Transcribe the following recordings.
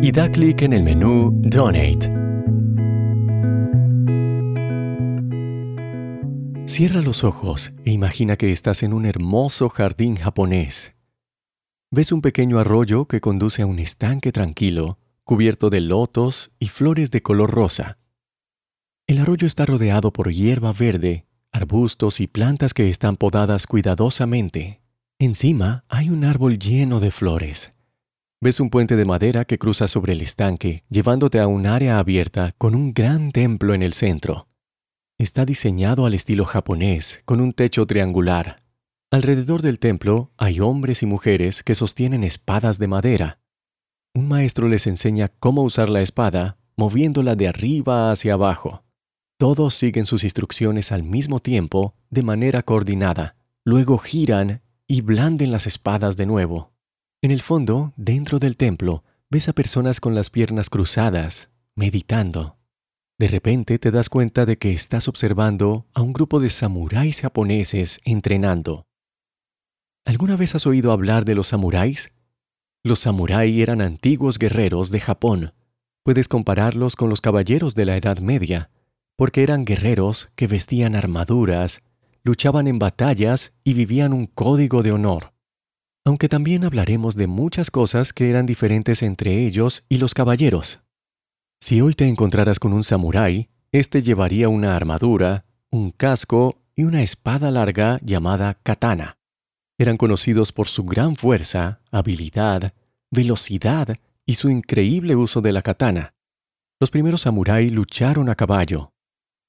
y da clic en el menú Donate. Cierra los ojos e imagina que estás en un hermoso jardín japonés. Ves un pequeño arroyo que conduce a un estanque tranquilo, cubierto de lotos y flores de color rosa. El arroyo está rodeado por hierba verde, arbustos y plantas que están podadas cuidadosamente. Encima hay un árbol lleno de flores. Ves un puente de madera que cruza sobre el estanque, llevándote a un área abierta con un gran templo en el centro. Está diseñado al estilo japonés, con un techo triangular. Alrededor del templo hay hombres y mujeres que sostienen espadas de madera. Un maestro les enseña cómo usar la espada, moviéndola de arriba hacia abajo. Todos siguen sus instrucciones al mismo tiempo, de manera coordinada. Luego giran y blanden las espadas de nuevo. En el fondo, dentro del templo, ves a personas con las piernas cruzadas, meditando. De repente te das cuenta de que estás observando a un grupo de samuráis japoneses entrenando. ¿Alguna vez has oído hablar de los samuráis? Los samuráis eran antiguos guerreros de Japón. Puedes compararlos con los caballeros de la Edad Media, porque eran guerreros que vestían armaduras, luchaban en batallas y vivían un código de honor aunque también hablaremos de muchas cosas que eran diferentes entre ellos y los caballeros. Si hoy te encontraras con un samurái, éste llevaría una armadura, un casco y una espada larga llamada katana. Eran conocidos por su gran fuerza, habilidad, velocidad y su increíble uso de la katana. Los primeros samuráis lucharon a caballo.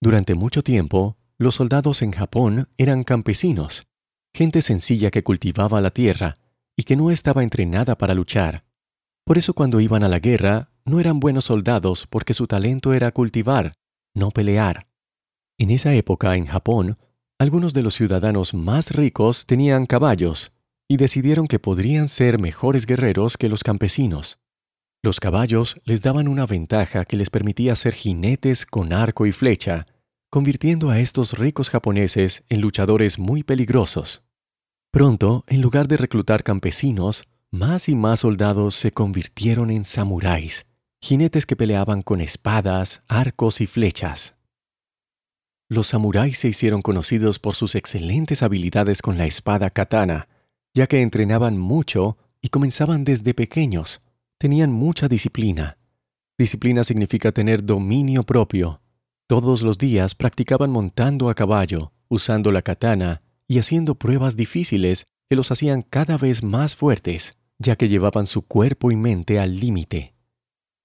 Durante mucho tiempo, los soldados en Japón eran campesinos, gente sencilla que cultivaba la tierra y que no estaba entrenada para luchar. Por eso cuando iban a la guerra, no eran buenos soldados porque su talento era cultivar, no pelear. En esa época, en Japón, algunos de los ciudadanos más ricos tenían caballos y decidieron que podrían ser mejores guerreros que los campesinos. Los caballos les daban una ventaja que les permitía ser jinetes con arco y flecha, convirtiendo a estos ricos japoneses en luchadores muy peligrosos. Pronto, en lugar de reclutar campesinos, más y más soldados se convirtieron en samuráis, jinetes que peleaban con espadas, arcos y flechas. Los samuráis se hicieron conocidos por sus excelentes habilidades con la espada katana, ya que entrenaban mucho y comenzaban desde pequeños. Tenían mucha disciplina. Disciplina significa tener dominio propio. Todos los días practicaban montando a caballo, usando la katana y haciendo pruebas difíciles que los hacían cada vez más fuertes, ya que llevaban su cuerpo y mente al límite.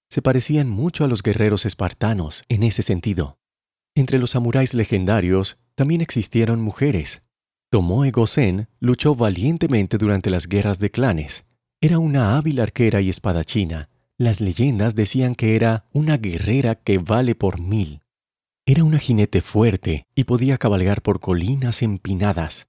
Se parecían mucho a los guerreros espartanos en ese sentido. Entre los samuráis legendarios también existieron mujeres. Tomoe Gosen luchó valientemente durante las guerras de clanes. Era una hábil arquera y espadachina. Las leyendas decían que era una guerrera que vale por mil. Era una jinete fuerte y podía cabalgar por colinas empinadas.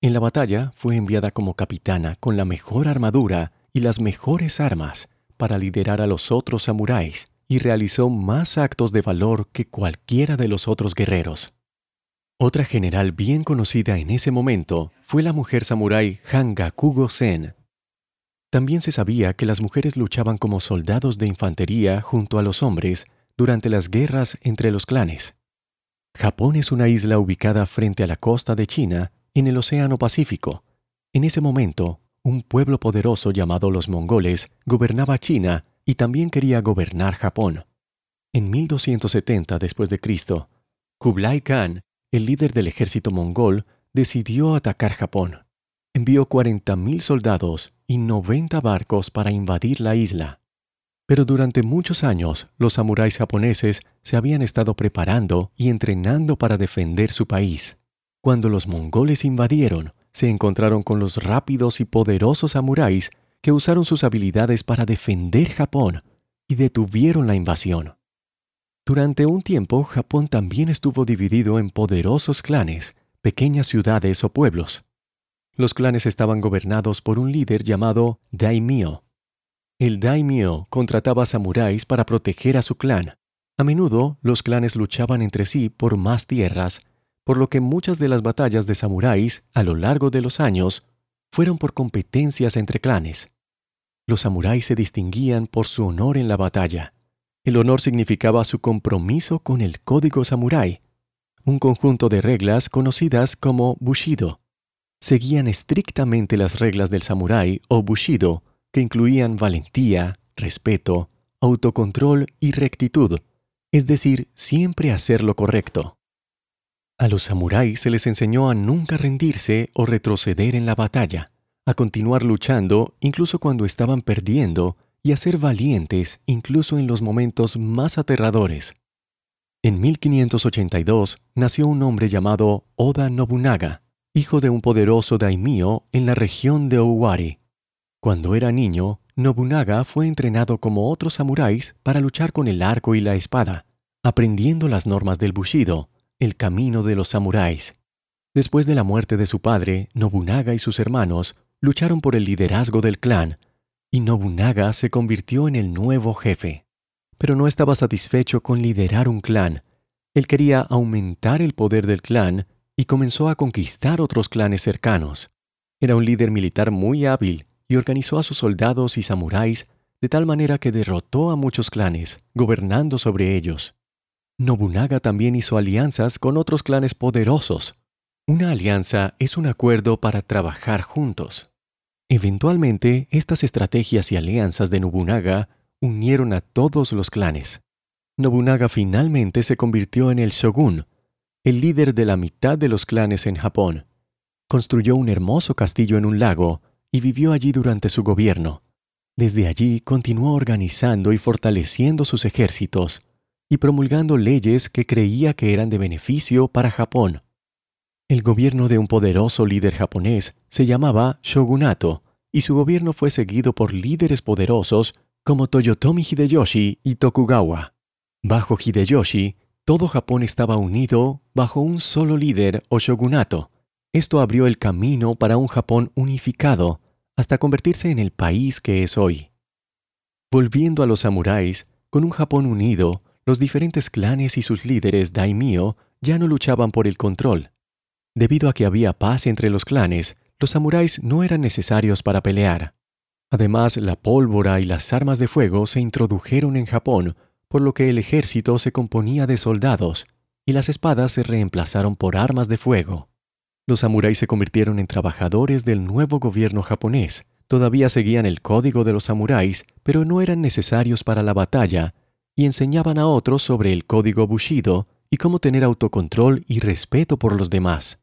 En la batalla fue enviada como capitana con la mejor armadura y las mejores armas para liderar a los otros samuráis y realizó más actos de valor que cualquiera de los otros guerreros. Otra general bien conocida en ese momento fue la mujer samurái Hangakugo Sen. También se sabía que las mujeres luchaban como soldados de infantería junto a los hombres durante las guerras entre los clanes. Japón es una isla ubicada frente a la costa de China, en el Océano Pacífico. En ese momento, un pueblo poderoso llamado los mongoles gobernaba China y también quería gobernar Japón. En 1270 después de Cristo, Kublai Khan, el líder del ejército mongol, decidió atacar Japón. Envió 40.000 soldados y 90 barcos para invadir la isla. Pero durante muchos años los samuráis japoneses se habían estado preparando y entrenando para defender su país. Cuando los mongoles invadieron, se encontraron con los rápidos y poderosos samuráis que usaron sus habilidades para defender Japón y detuvieron la invasión. Durante un tiempo, Japón también estuvo dividido en poderosos clanes, pequeñas ciudades o pueblos. Los clanes estaban gobernados por un líder llamado daimyo. El daimyo contrataba samuráis para proteger a su clan. A menudo, los clanes luchaban entre sí por más tierras, por lo que muchas de las batallas de samuráis a lo largo de los años fueron por competencias entre clanes. Los samuráis se distinguían por su honor en la batalla. El honor significaba su compromiso con el código samurái, un conjunto de reglas conocidas como bushido. Seguían estrictamente las reglas del samurái o bushido, que incluían valentía, respeto, autocontrol y rectitud, es decir, siempre hacer lo correcto. A los samuráis se les enseñó a nunca rendirse o retroceder en la batalla, a continuar luchando incluso cuando estaban perdiendo y a ser valientes incluso en los momentos más aterradores. En 1582 nació un hombre llamado Oda Nobunaga, hijo de un poderoso daimyo en la región de Owari. Cuando era niño, Nobunaga fue entrenado como otros samuráis para luchar con el arco y la espada, aprendiendo las normas del bushido, el camino de los samuráis. Después de la muerte de su padre, Nobunaga y sus hermanos lucharon por el liderazgo del clan, y Nobunaga se convirtió en el nuevo jefe. Pero no estaba satisfecho con liderar un clan. Él quería aumentar el poder del clan y comenzó a conquistar otros clanes cercanos. Era un líder militar muy hábil y organizó a sus soldados y samuráis de tal manera que derrotó a muchos clanes, gobernando sobre ellos. Nobunaga también hizo alianzas con otros clanes poderosos. Una alianza es un acuerdo para trabajar juntos. Eventualmente, estas estrategias y alianzas de Nobunaga unieron a todos los clanes. Nobunaga finalmente se convirtió en el shogun, el líder de la mitad de los clanes en Japón. Construyó un hermoso castillo en un lago y vivió allí durante su gobierno. Desde allí continuó organizando y fortaleciendo sus ejércitos, y promulgando leyes que creía que eran de beneficio para Japón. El gobierno de un poderoso líder japonés se llamaba shogunato, y su gobierno fue seguido por líderes poderosos como Toyotomi Hideyoshi y Tokugawa. Bajo Hideyoshi, todo Japón estaba unido bajo un solo líder o shogunato. Esto abrió el camino para un Japón unificado hasta convertirse en el país que es hoy. Volviendo a los samuráis, con un Japón unido, los diferentes clanes y sus líderes daimyo ya no luchaban por el control. Debido a que había paz entre los clanes, los samuráis no eran necesarios para pelear. Además, la pólvora y las armas de fuego se introdujeron en Japón, por lo que el ejército se componía de soldados, y las espadas se reemplazaron por armas de fuego. Los samuráis se convirtieron en trabajadores del nuevo gobierno japonés. Todavía seguían el código de los samuráis, pero no eran necesarios para la batalla y enseñaban a otros sobre el código Bushido y cómo tener autocontrol y respeto por los demás.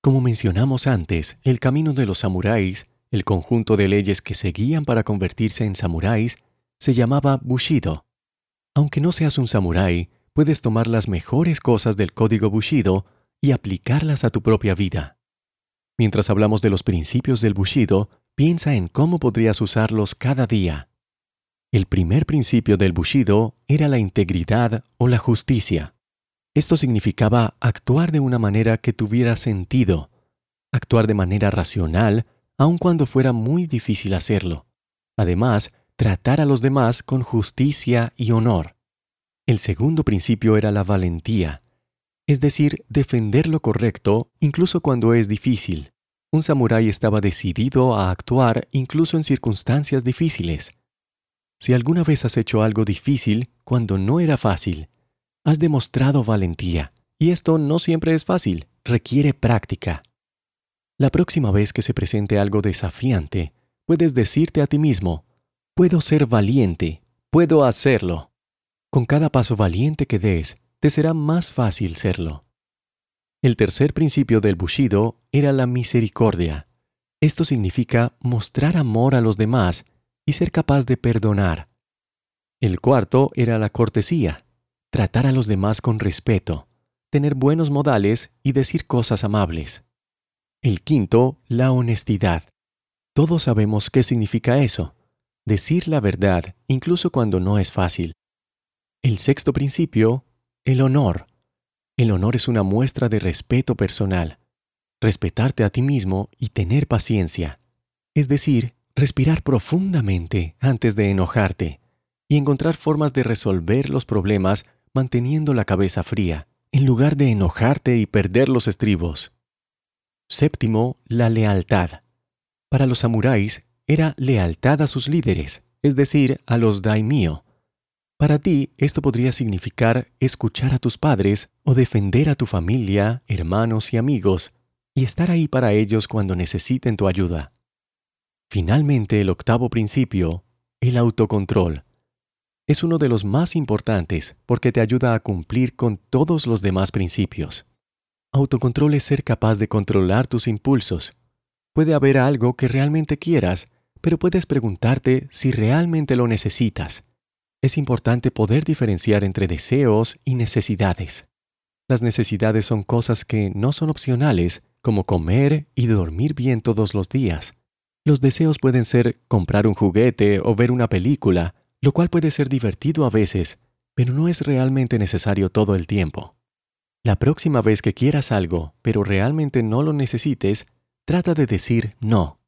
Como mencionamos antes, el camino de los samuráis, el conjunto de leyes que seguían para convertirse en samuráis, se llamaba Bushido. Aunque no seas un samurái, puedes tomar las mejores cosas del código Bushido y aplicarlas a tu propia vida. Mientras hablamos de los principios del Bushido, piensa en cómo podrías usarlos cada día. El primer principio del Bushido era la integridad o la justicia. Esto significaba actuar de una manera que tuviera sentido, actuar de manera racional, aun cuando fuera muy difícil hacerlo. Además, tratar a los demás con justicia y honor. El segundo principio era la valentía, es decir, defender lo correcto incluso cuando es difícil. Un samurái estaba decidido a actuar incluso en circunstancias difíciles. Si alguna vez has hecho algo difícil cuando no era fácil, has demostrado valentía, y esto no siempre es fácil, requiere práctica. La próxima vez que se presente algo desafiante, puedes decirte a ti mismo, puedo ser valiente, puedo hacerlo. Con cada paso valiente que des, te será más fácil serlo. El tercer principio del Bushido era la misericordia. Esto significa mostrar amor a los demás y ser capaz de perdonar. El cuarto era la cortesía, tratar a los demás con respeto, tener buenos modales y decir cosas amables. El quinto, la honestidad. Todos sabemos qué significa eso, decir la verdad incluso cuando no es fácil. El sexto principio, el honor. El honor es una muestra de respeto personal. Respetarte a ti mismo y tener paciencia. Es decir, respirar profundamente antes de enojarte y encontrar formas de resolver los problemas manteniendo la cabeza fría, en lugar de enojarte y perder los estribos. Séptimo, la lealtad. Para los samuráis era lealtad a sus líderes, es decir, a los daimyo. Para ti, esto podría significar escuchar a tus padres o defender a tu familia, hermanos y amigos, y estar ahí para ellos cuando necesiten tu ayuda. Finalmente, el octavo principio, el autocontrol. Es uno de los más importantes porque te ayuda a cumplir con todos los demás principios. Autocontrol es ser capaz de controlar tus impulsos. Puede haber algo que realmente quieras, pero puedes preguntarte si realmente lo necesitas. Es importante poder diferenciar entre deseos y necesidades. Las necesidades son cosas que no son opcionales, como comer y dormir bien todos los días. Los deseos pueden ser comprar un juguete o ver una película, lo cual puede ser divertido a veces, pero no es realmente necesario todo el tiempo. La próxima vez que quieras algo, pero realmente no lo necesites, trata de decir no.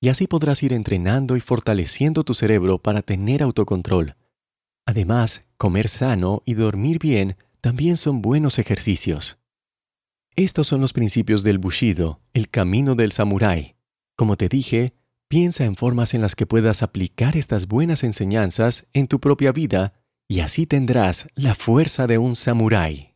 Y así podrás ir entrenando y fortaleciendo tu cerebro para tener autocontrol. Además, comer sano y dormir bien también son buenos ejercicios. Estos son los principios del Bushido, el camino del samurái. Como te dije, piensa en formas en las que puedas aplicar estas buenas enseñanzas en tu propia vida y así tendrás la fuerza de un samurái.